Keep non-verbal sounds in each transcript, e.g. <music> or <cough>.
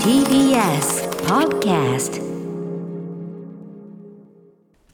TBS Podcast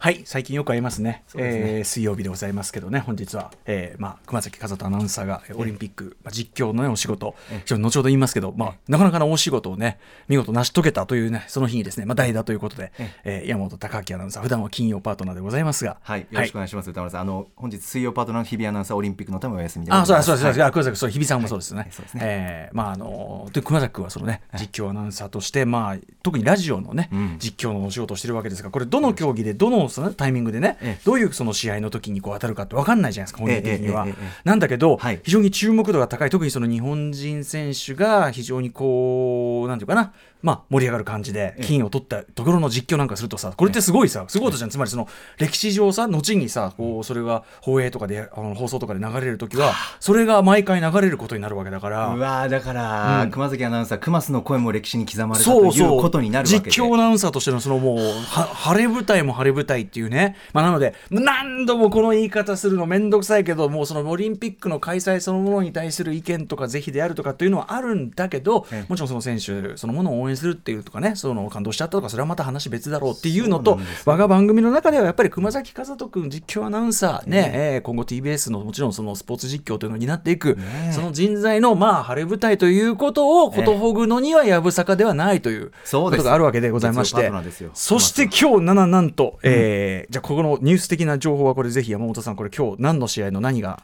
はい最近よく会いますね。すね。えー水曜日でございますけどね。本日は、えーまあ、熊崎和人アナウンサーがえーオリンピック、まあ、実況の、ね、お仕事。後ほど言いますけど、まあ、なかなかの大仕事をね見事成し遂げたというねその日にですね、まあ、代打ということで、えー山本隆明アナウンサー普段は金曜パートナーでございますがはい、よろしくお願いします、歌丸さん。あの本日水曜パートナーの日比アナウンサーオリンピックのためお休みでございます。あそうそうです、はい。あ熊崎そう日比さんもそうですね。そうですね。えーまああので熊崎君はそのね実況アナウンサーとして、まあ特にラジオのね、うん。実況のお仕事をしてるわけですが、これどの競技でどのそのタイミングでね、ええ。どういうその試合の時にこう当たるかって分かんないじゃないですか本人的には。なんだけど、はい。非常に注目度が高い特にその日本人選手が非常にこうなんていうかな。まあ、盛り上がる感じで金を取ったところの実況なんかするとさこれってすごいさすごいことじゃん。つまりその歴史上さ後にさこうそれが放映とかであの放送とかで流れる時はそれが毎回流れることになるわけだから。うわーだから、うん。熊崎アナウンサー、熊須の声も歴史に刻まれたという。ことになるわけで。実況アナウンサーとしてのそのもうは晴れ舞台も晴れ舞台っていうね、まあ、なので何度もこの言い方するの面倒くさいけどもうそのオリンピックの開催そのものに対する意見とか是非であるとかっていうのはあるんだけどええ。もちろんその選手そのものを応援するっていうとかねその感動しちゃったとかそれはまた話別だろうっていうのと我が番組の中ではやっぱり熊崎和人君実況アナウンサーね、えー今後 TBS のもちろんそのスポーツ実況というのを担っていく、その人材のまあ晴れ舞台ということをことほぐのにはやぶさかではないということがあるわけでございましてそして今日なななんと、えーじゃあここのニュース的な情報はこれぜひ山本さんこれ今日何の試合の何が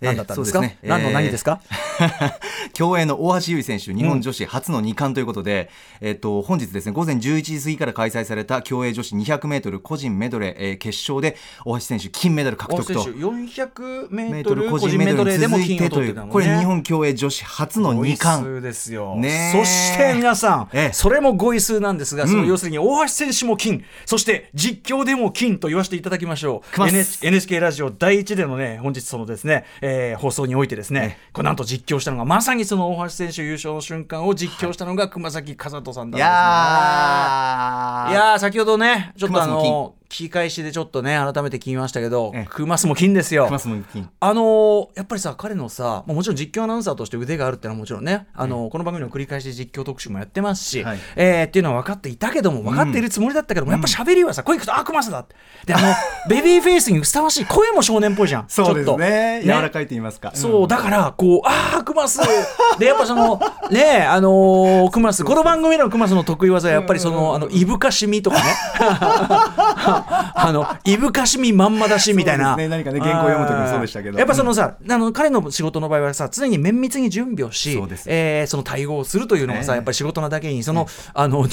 何だったんですか、えーすね。何の何ですか、<laughs> 競泳の大橋悠依選手、日本女子初の2冠ということで、えっと、本日ですね、午前11時過ぎから開催された競泳女子200メートル個人メドレー、えー決勝で、大橋選手、金メダル獲得と。400メーメートル個人人メドレーでも金を取ってたのね。これ日本競泳女子初の2語冠。ですよ、ねえ。そして皆さん、ええ。それも語彙数なんですが、そのうん要するに大橋選手も金。そして実況でも金と言わせていただきましょう。NHK ラジオ第一でのね本日そのですね、えー放送においてですね、これなんと実況したのがまさにその大橋選手優勝の瞬間を実況したのが熊崎和人さんだったんですね。い。やー。いやー先ほどねちょっとあの聞き返しでちょっとね改めて聞きましたけどええ。熊須も金ですよ。熊須も金。あのーやっぱりさ彼のさまあもちろん実況アナウンサーとして腕があるっていうのはもちろんね、あのーこの番組の繰り返し実況特集もやってますし、はい。えーっていうのは分かっていたけども分かっているつもりだったけども、やっぱ喋りはさ声聞くとあクマスだって。であの <laughs> ベビーフェイスにふさわしい声も少年っぽいじゃん。<laughs> そうですちょっと。ね。柔らかいと言いますか。そう、だから、こう、ああ、クマス。で、やっぱその、<laughs> ねあのークマス、この番組のクマスの得意技は、やっぱりその、あの、いぶかしみとかね。<laughs> あの、いぶかしみまんまだしみたいな。ね。何かね原稿読む時もそうでしたけど。やっぱそのさ、あの、彼の仕事の場合はさ、常に綿密に準備をしそえーその対応をするというのがさ、ええ。やっぱり仕事なだけに、その、あの、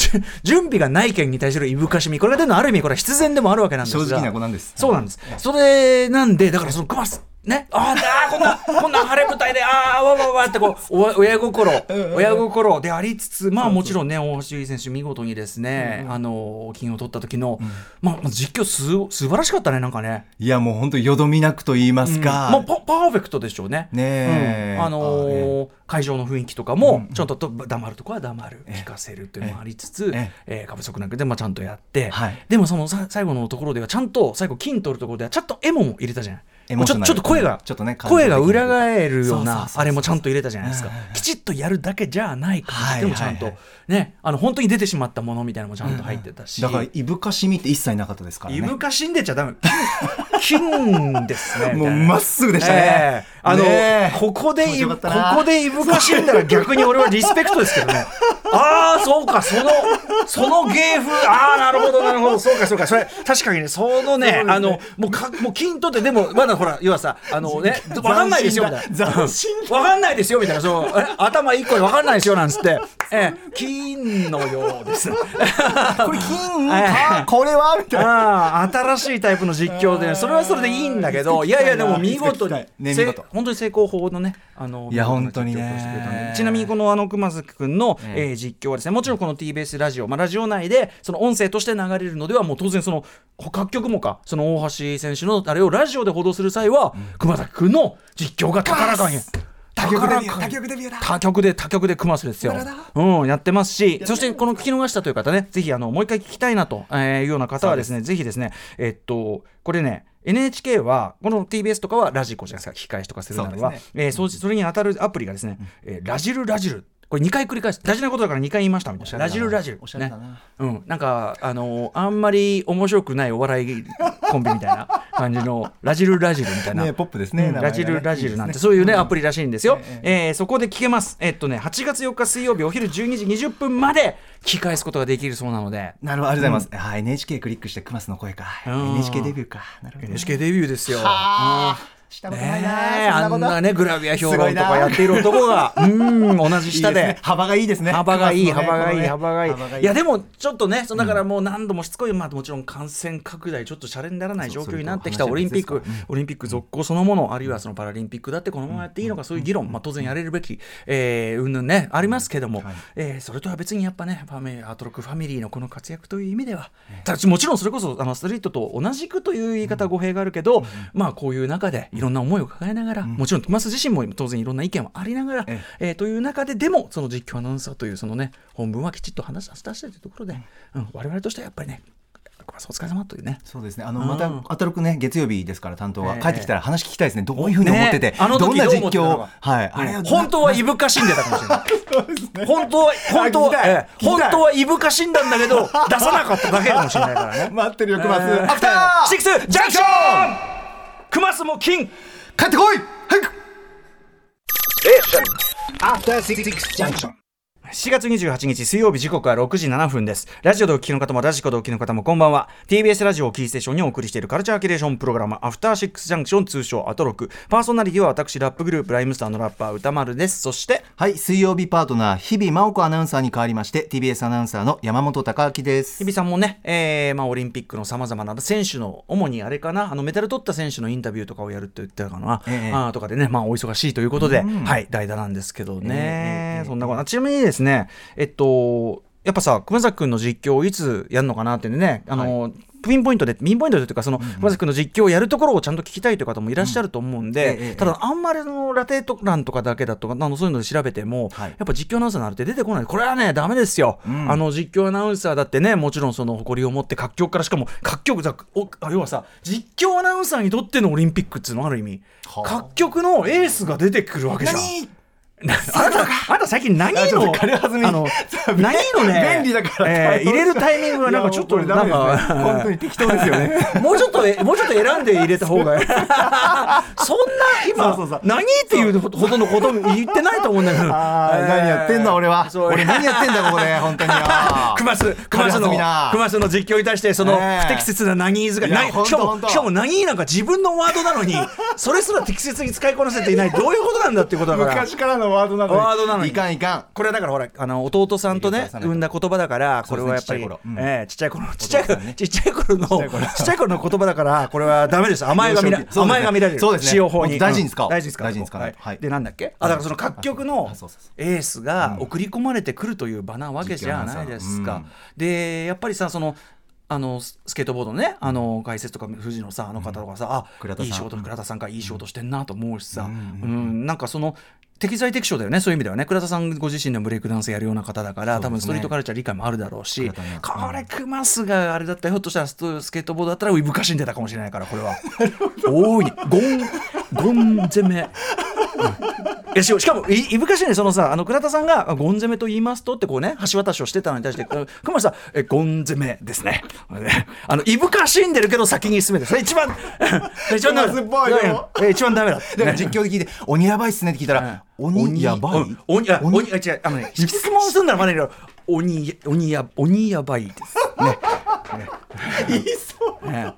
準備がない件に対するいぶかしみ、これが出るのはある意味、これは必然でもあるわけなんですが。正直な子なんです。そうなんです。それなんで、だからそのクマス、ね、あーあー、こんな、こんな晴れ舞台で、ああ、わわわってこう、お親心、親心でありつつ、まあもちろんね、大橋悠依選手、見事にですね、あの、金を取った時の、まあ実況す、素晴らしかったね、なんかね。いや、もう本当、よどみなくと言いますか。まあパパーフェクトでしょうね。ねあの会場の雰囲気とかも、ちょっとと黙るとこは黙る、聞かせるっていうのもありつつ、ええ。ー過不足なくで、まあ、ちゃんとやって、はい。でもそのさ最後のところではちゃんと最後金取るところではちゃんとエモも入れたじゃないちょちょっと声が、ちょっとね声が裏返るようなあれもちゃんと入れたじゃないですか、きちっとやるだけじゃない感じでもちゃんと、ねあの本当に出てしまったものみたいなのもちゃんと入ってたし、だから、いぶかしみって一切なかったですからね。いぶかしんでちゃダメ。金金ですね <laughs> もうまっすぐでしたね。ええあの、ねえ。ここでここでいぶかしんだら逆に俺はリスペクトですけどね。ああ、そうか、その、その芸風、ああ、なるほど、なるほど、そうか、そうか、それ、確かにね、そのね、あの、もうか、もう金取って、でも、まだほら、要はさ、あのね、<laughs> わかんないですよ、みたいな。斬新わかんないですよ、みたいな、そう、え頭一個でわかんないですよ、なんつって、ええ、金のようです。<laughs> これ金か？これは？みたいな。新しいタイプの実況で、それはそれでいいんだけど、いやいや、でも見事に、ね見せ事本当に成功法のね、あのいや本当にね。ちなみにこのあの熊崎君の、ええー実況はですね、もちろんこの TBS ラジオ、まあ、ラジオ内でその音声として流れるのでは、もう当然その各局もか、その大橋選手のあれをラジオで報道する際は、熊崎君の実況が高らかに。他局デビュー高らかに他局デビューだ他局で他局でクマスですよ。うん、やってますし、そしてこの聞き逃したという方ね、ぜひあのもう一回聞きたいなとえーいうような方はですね、ぜひですね、えっと、これね、NHK は、この TBS とかはラジコじゃないですか、聞き返しとかするならば、そうですえーそうそれに当たるアプリがですね、えーラジルラジル。これ2回繰り返す大事なことだから2回言いましたみたいな。ラジルラジル。おしゃれだな。ね。うん、なんかあのあんまり面白くないお笑いコンビみたいな感じのラジルラジルみたいな、ねポップですねうん。ラジルラジルなんてね。そういうね、アプリらしいんですよ、ええーそこで聞けます。えっとね8月4日水曜日お昼12時20分まで聞き返すことができるそうなので。なるほどありがとうございます、あー NHK クリックしてクマスの声か、うん NHK デビューかなるほど NHK デビューですよあーしたことないな、あんなねグラビア評論とかやっている男が。<laughs> うん同じ下で。幅がいいですね。幅がいい、幅がいい、幅がいい。いや、でも、ちょっとね、そのだからもう何度もしつこい、まあ、もちろん感染拡大、ちょっとシャレにならない状況になってきたオリンピックオリンピック続行そのもの、あるいはそのパラリンピックだってこのままやっていいのか、そういう議論、まあ、当然やれるべき、えー、うんぬんね、ありますけども。はい、えーそれとは別にやっぱね、ファミアートロックファミリーのこの活躍という意味では、もちろんそれこそ、あの、ストリートと同じくという言い方、語弊があるけど、まあ、こういう中でいろんな思いを抱えながら、もちろん、トマス自身も当然いろんな意見はありながら、ええ。ーという中ででもその実況アナウンサーというそのね本文はきちっと話し出してというところで、うん、我々としてはやっぱりねお疲れ様というね。そうですね。あのうん。またアトロクね月曜日ですから担当は、ええ。帰ってきたら話聞きたいですね。どういうふうに思ってて、ねあのどんな実況かはい。あ本当はいぶかしんでたかもしれない。本当は本当は本当はいぶかしんだんだけど出さなかっただけかもしれないからね。<laughs> 待ってるよクマス、えーアフター!シックスジャンクションクマスも金帰ってこい早く After Six Junction. 7月28日水曜日時刻は6時7分です。ラジオでお聞きの方もラジコでお聞きの方もこんばんは。TBS ラジオをキーステーションにお送りしているカルチャーキュレーションプログラムアフターシックスジャンクション通称アトロク。パーソナリティは私ラップグループライムスターのラッパー歌丸です。そしてはい水曜日パートナー日々真央子アナウンサーに代わりまして TBS アナウンサーの山本貴明です日比さんもね、えーまあ、オリンピックのさまざまな選手の主にあれかなあのメダル取った選手のインタビューとかをやるって言ってたかな、ええあーとかでね、まあ、お忙しいということで、はい代打なんですけどね、そんなことちなみにですね。えっとやっぱさ熊崎君の実況をいつやるのかなってねあの、ピンポイントでピンポイントでというかその、熊崎君の実況をやるところをちゃんと聞きたいという方もいらっしゃると思うんで、ええ。ええただあんまりそのラテと欄とかだけだとかあのそういうので調べても、はい。やっぱ実況アナウンサーになるって出てこない。これはねダメですよ、ん。あの実況アナウンサーだってねもちろんその誇りを持って各局からしかも各局だおあ要はさ実況アナウンサーにとってのオリンピックっていうのはある意味はあ。各局のエースが出てくるわけじゃん。あなたあなた最近何のあの何のね便利だからえー入れるタイミングがなんかちょっとなんか本当に適当ですよね。<laughs> もうちょっとえもうちょっと選んで入れた方が <laughs> そんな今そうそうそう。何っていうほどのこと言ってないと思うんだけど。何やってんだ俺は。俺何やってんだここで本当に <laughs> マス、クマスの、クマスの実況に対して、その不適切なナギーズが、いやなしかも、しかもナギーなんか自分のワードなのに、<laughs> それすら適切に使いこなせていない、どういうことなんだっていうことだから。昔からのワードなのに。ワードなのに。いかんいかん。これはだからほらあの弟さんとね産んだ言葉だからこれはやっぱりええちっちゃい頃ちっちゃい頃ちっちゃい頃のちっちゃい頃。の言葉だからこれはダメです。甘えが見らそうですね。甘えが見られるそうですね。使用法に。大事に使おう。うん。大事に使おう。大事に使わない。とはい。でなんだっけ？あだからその各局のエースが送り込まれてくるという場なわけじゃないですかでやっぱりさそのあのススケートボードのねあの解説とか藤野さんあの方とかさ、倉田さん。あいい仕事倉田さんかいい仕事してんなと思うしさ、ううん。ん。なんかその適材適所だよねそういう意味ではね。倉田さんご自身でもブレイクダンスやるような方だから、ね。多分ストリートカルチャー理解もあるだろうし、これクマスがあれだったらひょっとしたらスケートボードだったらいぶかしんでたかもしれないからこれは。<laughs> 大いにゴンゴン攻め。いやししかもいいぶかしねそのさあの倉田さんがあゴン攻めと言いますとってこうね橋渡しをしてたのに対してく熊谷さんえゴン攻めですね。あのいぶかしんでるけど先に進めてそれ一番一番ダメ熊須っぽいよえ一番ダメだ。だから実況で聞いて「鬼やばいっすね」って聞いたら「鬼やばい。うん。鬼あ鬼あ違うあのね質問するならまだいいけど鬼鬼や鬼やばいです。ね。<laughs> 言いそう。ね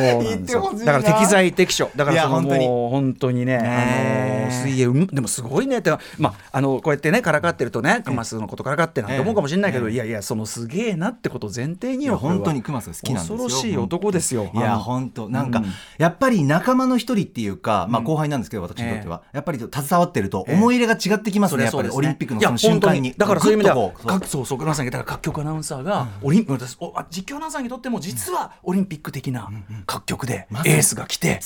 だから適材適所。だからそのいや本当に。もう本当にねねあの水泳うんでもすごいねって。まああのこうやってねからかってるとねクマスのことからかってなんて思うかもしれないけど、ええ。いやいやそのすげえなってことを前提には本当にクマス好きなんですよ。恐ろしい男ですよ。いや本当。なんか、うん。やっぱり仲間の一人っていうか、まあ後輩なんですけど私にとっては、やっぱり携わってると思い入れが違ってきますね、やっぱりオリンピックのその瞬間に。だからそういう意味ではそうそう。まさにだから各局アナウンサーがオリンピック私おあ実況アナウンサーにとっても実はオリンピック的な各局でエースが来て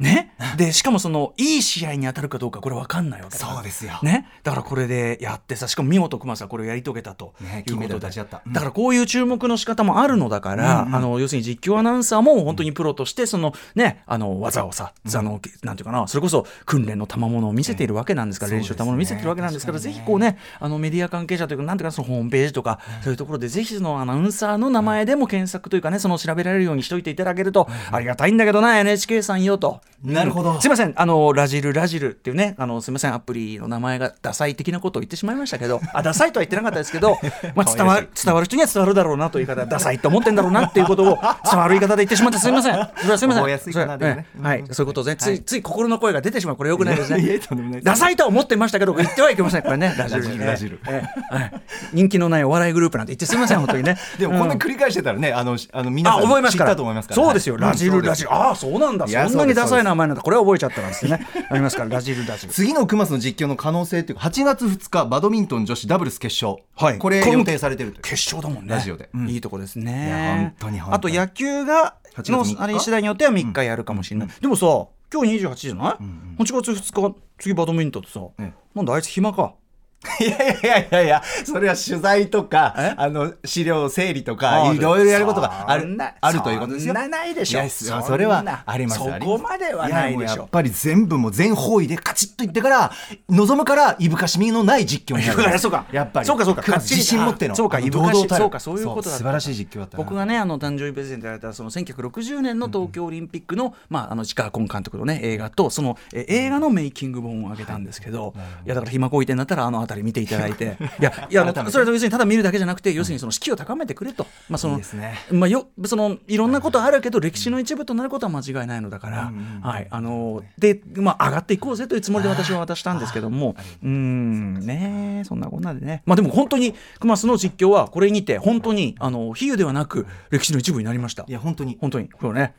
ね、<laughs> でしかもそのいい試合に当たるかどうかこれ分かんないわけだそうですよ。ね、だからこれでやってさしかも見事熊さんこれをやり遂げたとうん。だからこういう注目の仕方もあるのだから、あの要するに実況アナウンサーも本当にプロとしてその、ね、あの技をさ、あのなんていうかなそれこそ訓練の賜物を見せているわけなんですから、練習の賜物を見せているわけなんですから、ぜひこうねあのメディア関係者というかなんていうかそのホームページとか、そういうところでぜひそのアナウンサーの名前でも検索というかねその調べられるようにしといていただけると、ありがたいんだけどな NHK さんよと。なるほど。すいません、あの、ラジル、ラジルっていうね、あの、すいません、アプリの名前がダサい的なことを言ってしまいましたけど、<laughs> あ、ダサいとは言ってなかったですけど、<laughs> まあ、伝わる、伝わる人には伝わるだろうなという言い方、ダサいと思ってんだろうなっていうことを、<laughs> 伝わる言い方で言ってしまってすいません。それはすいません。覚えやすいかなそれでもねええはい、そういうことをね、つい、つい心の声が出てしまう、これよくないですね。ダサいとは思ってましたけど、言ってはいけません、これね、ラジルラジルええ。はい。人気のないお笑いグループなんて言ってすいません、本当にね。でもこんなうん。繰り返してたらね、あの、あの皆あさん知ったと思いますから。そうですよ、はいラジル、うんラジル。ああ、そうなんだ。そんなにダサいそうです名前なんだ。これは覚えちゃったなんですね。<laughs> ありますから、ラジル、ラジル。次のクマスの実況の可能性っていうか8月2日バドミントン女子ダブルス決勝、はいこれ予定されてるという決勝だもんね。ラジオでいいとこですね。本当にあと野球が、の8月3日あれ次第によっては3日やるかもしれない。でもさ、今日28じゃない、?8 月2日、次バドミントンってさ、えなんだあいつ暇か？<laughs> いやいやいやいやそれは取材とえ？かあの資料整理とあかいろいろやることがあるあるということですよ。なないでしょ。そそれはありますそこまではないでしょ。やっ。ぱり全部もう全方位でカチッと言ってから望むからいぶかしみのない実況になる。そうか。やっぱり。そうかそうか。自信持ってのそうかいぶかしそうかそういうことだ素晴らしい実況だったな。僕がねあの誕生日プレゼントいただいたその1960年の東京オリンピックの,、まあ、あの市川崑監督のね映画とそのえ映画のメイキング本をあげたんですけど、い、やだから暇こいてんだったらあの辺り見ていただいて。<laughs> いやいやそれは要するにただ見るだけじゃなくて要するにその士気を高めてくれと、まあそのまあ、よそのいろんなことあるけど歴史の一部となることは間違いないのだから、はいあので、まあ、上がっていこうぜというつもりで私は渡したんですけども。うんねそんなこんなでね。まあでも本当に熊須の実況はこれにて本当にあの比喩ではなく歴史の一部になりました。いや本当に。本当に。これね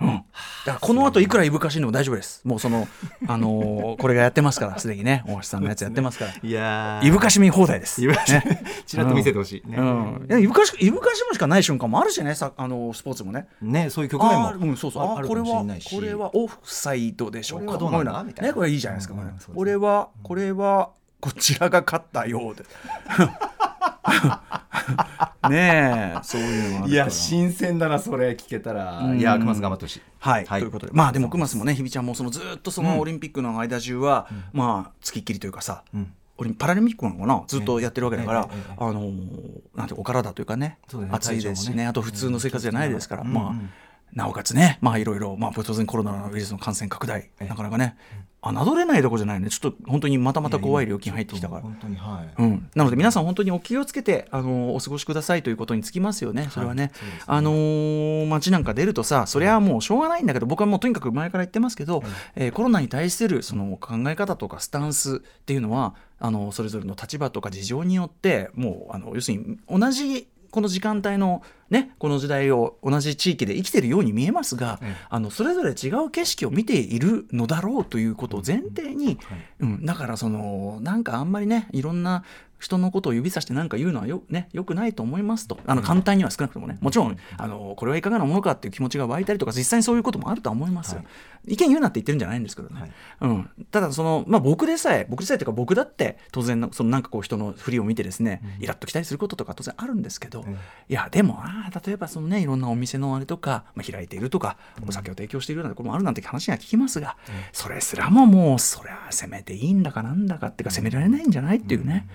うん、だからこの後いくらいぶかしいのも大丈夫です。もうそのあのーこれがやってますからすでにね大橋さんのやつやってますから。いやいぶかしみ放題です。いぶかしね。ちらっと見せてほしい。ね。うん、いやいぶかしいぶかしもしかない瞬間もあるしねさあのスポーツもね。ねそういう局面も。うん、そうそう。あこれはこれはオフサイドでしょうか。どういのみたいなねこれいいじゃないですか、これ。うんこれはこれはこちらが勝ったようで <laughs> <laughs> ねえそういうのいや新鮮だなそれ聞けたら。うん。いや熊須頑張ってほしい。はい、ということで。まあでもクマスもね日比ちゃんもそのずっとそのオリンピックの間中は、まあつきっきりというかさ、ん。オリンパラリンピックなのかな？ずっとやってるわけだから、えええええあのーなんてお体というかね暑いですしね。あと普通の生活じゃないですから、まあ、うんうんなおかつねまあいろいろまあ当然コロナウイルスの感染拡大なかなかね侮れないとこじゃないねちょっと本当にまたまた怖い料金入ってきたから。本当にはい。うん、なので皆さん本当にお気をつけてあのお過ごしくださいということにつきますよね、それはね。そうですね。あのー街なんか出るとさ、それはもうしょうがないんだけど、僕はもうとにかく前から言ってますけど、えーコロナに対するその考え方とかスタンスっていうのは、あのそれぞれの立場とか事情によって、もうあの要するに同じこの時間帯のね、この時代を同じ地域で生きてるように見えますが、ええ。あのそれぞれ違う景色を見ているのだろうということを前提に、うん、だからそのなんかあんまりねいろんな人のことを指さして何か言うのはよ,、ね、よくないと思いますと。あの簡単には少なくともねもちろんあのこれはいかがなものかっていう気持ちが湧いたりとか実際にそういうこともあるとは思いますよ、意見言うなって言ってるんじゃないんですけどね、うん、ただその、まあ、僕でさえ僕でさえというか僕だって当然そのなんかこう人の振りを見てですね、イラッときたりすることとか当然あるんですけど、いやでもあー例えばそのねいろんなお店のあれとか、まあ、開いているとか、お酒を提供しているようなところもあるなんて話が聞きますが、それすらももうそりゃ責めていいんだかなんだかっていうか責められないんじゃないっていうね、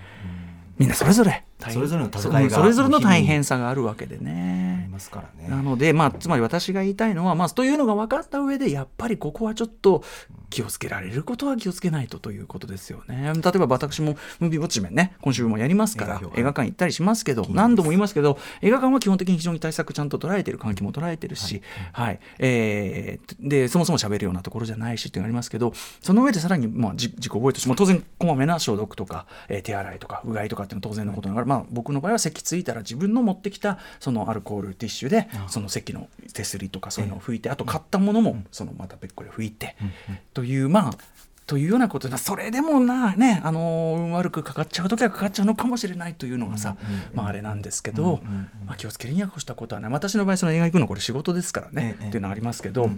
みんなそれぞれ。それぞれの戦いがそれぞれの大変さがあるわけでね。ありますからね。なので、まあ、つまり私が言いたいのは、まあ、というのが分かった上で、やっぱりここはちょっと気をつけられることは気をつけないとということですよね。例えば私もムービーウォッチメンね、今週もやりますから映画館行ったりしますけど、何度も言いますけど、映画館は基本的に非常に対策ちゃんと捉えてる、換気も捉えてるし、はい、えーで、そもそも喋るようなところじゃないしっていうのがありますけど、その上でさらに、まあ、じ自己覚えとして、まあ、当然、こまめな消毒とか、えー手洗いとか、うがいとかっていうのは当然のことながら、まあ、僕の場合は席ついたら自分の持ってきたそのアルコールティッシュでその席の手すりとかそういうのを拭いてあと買ったものもそのまた別個で拭いてというまあというようなことでそれでもなねあの運悪くかかっちゃう時はかかっちゃうのかもしれないというのがさまああれなんですけどまあ気をつけるには越したことはね私の場合その映画行くのこれ仕事ですからねええ。っていうのはありますけど。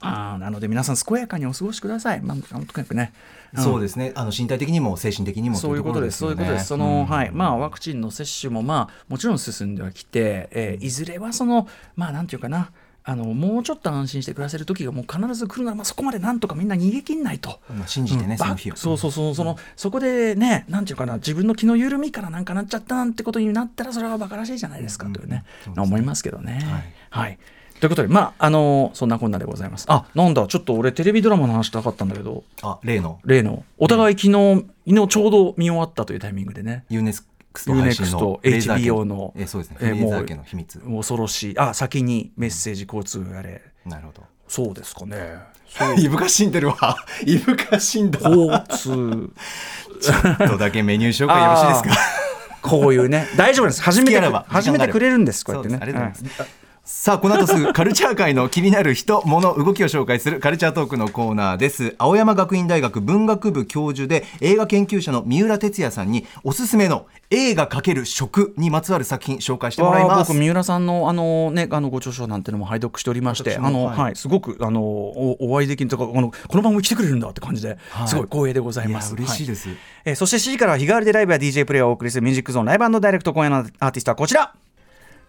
あーなので皆さん健やかにお過ごしください。まあ、とにかくね。ん。そうですね。あの身体的にも精神的にもそういうことです、そういうことです。その、はい、まあ、ワクチンの接種も、まあ、もちろん進んではきて、えーいずれはその、まあ、なんていうかな。あのもうちょっと安心して暮らせる時がもう必ず来るなら、まあ、そこまでなんとかみんな逃げ切んないと。まあ信じてね、うん。その日を。ばそうそうそう。その、そこでねなんていうかな自分の気の緩みからなんかなっちゃったなんてことになったらそれはバカらしいじゃないですか、というね,、思いますけどね。はい、ということでまああのそんなこんなでございます。あなんだちょっと俺テレビドラマの話したかったんだけど。あ例の。例の。お互い昨日昨日ちょうど見終わったというタイミングでね。ユーネスクスト配信 UNEXT のレーザー家 HBO の。えそうですね。えレーもう恐ろしい。あ先にメッセージ交通やれ。なるほど。そうですかね。<laughs> いぶかしんでるわ。<laughs> いぶかしんだ。交通。<laughs> ちょっとだけメニュー紹介よろしいですか？こういうね。大丈夫です。始めて好きあらば。始めてくれるんですこうやってね。ありがとうございますさあこの後すぐカルチャー界の気になる人物動きを紹介するカルチャートークのコーナーです。青山学院大学文学部教授で映画研究者の三浦哲也さんにおすすめの映画×食にまつわる作品紹介してもらいます。僕三浦さんのあのねあのご著書なんてのも拝読しておりましてあの、はい。はい、すごくあのおお会いできるとかこのこの番組来てくれるんだって感じで、はい。すごい光栄でございます。嬉しいはです、えーそして7時からは日替わりでライブや DJ プレイをお送りするミュージックゾーンライブダイレクト今夜のアーティストはこちら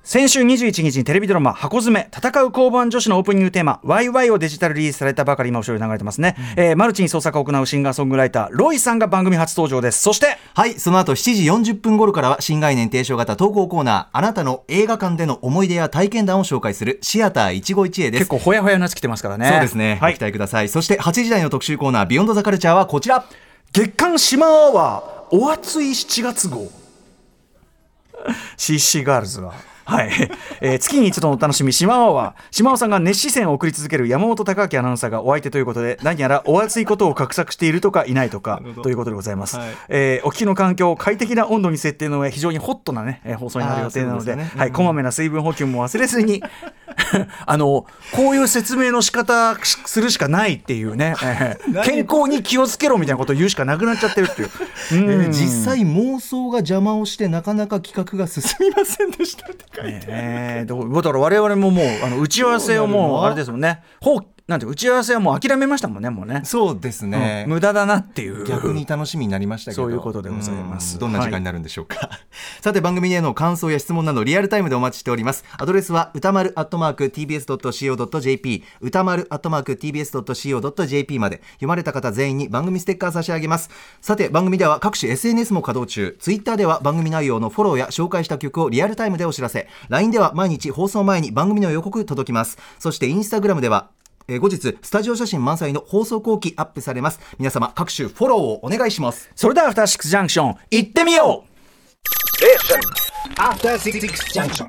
先週21日にテレビドラマ「箱詰め戦う交番女子」のオープニングテーマ「YY」をデジタルリリースされたばかり今後ろに流れてますね、えーマルチに創作を行うシンガーソングライターロイさんが番組初登場ですそしてはい、その後7時40分頃からは新概念提唱型投稿コーナー、あなたの映画館での思い出や体験談を紹介するシアター一期一会です。結構ほやほやなやつ来てますからねそうですね、はいご期待ください。そして8時台の特集コーナー、ビヨンドザカルチャーはこちら。月刊島アワーお熱い7月号 CC ガールズは。はい、<laughs> えー月に一度のお楽しみ、島アワー。島尾さんが熱視線を送り続ける山本隆明アナウンサーがお相手ということで、何やらお熱いことを画策しているとかいないとかということでございます。はいえーお聞きの環境を快適な温度に設定の上、非常にホットな、ね、えー放送になる予定なので、あーそういうことですねはい、こまめな水分補給も忘れずに、<laughs> あのこういう説明の仕方しするしかないっていうね、<laughs> えー健康に気をつけろみたいなことを言うしかなくなっちゃってるっていう。<laughs> うん。えー実際妄想が邪魔をしてなかなか企画が進みませんでしたって書いてえー、どうだから我々ももうあの打ち合わせをもうあれですもんね。ほうなんて打ち合わせはもう諦めましたもんねもうね、そうですね、うん。無駄だなっていう。逆に楽しみになりましたけど。そういうことでございます。うん。どんな時間になるんでしょうか、<laughs> さて番組への感想や質問などリアルタイムでお待ちしております。アドレスは歌丸アットマーク TBS.CO.JP 歌丸アットマーク TBS.CO.JP まで。読まれた方全員に番組ステッカー差し上げます。さて番組では各種 SNS も稼働中。ツイッターでは番組内容のフォローや紹介した曲をリアルタイムでお知らせ。LINE では毎日放送前に番組の予告届きます。そしてインスタグラムではえー後日スタジオ写真満載の放送後期アップされます。皆様各種フォローをお願いします。それではアフターシックスジャンクション行ってみよう。After Six Junction.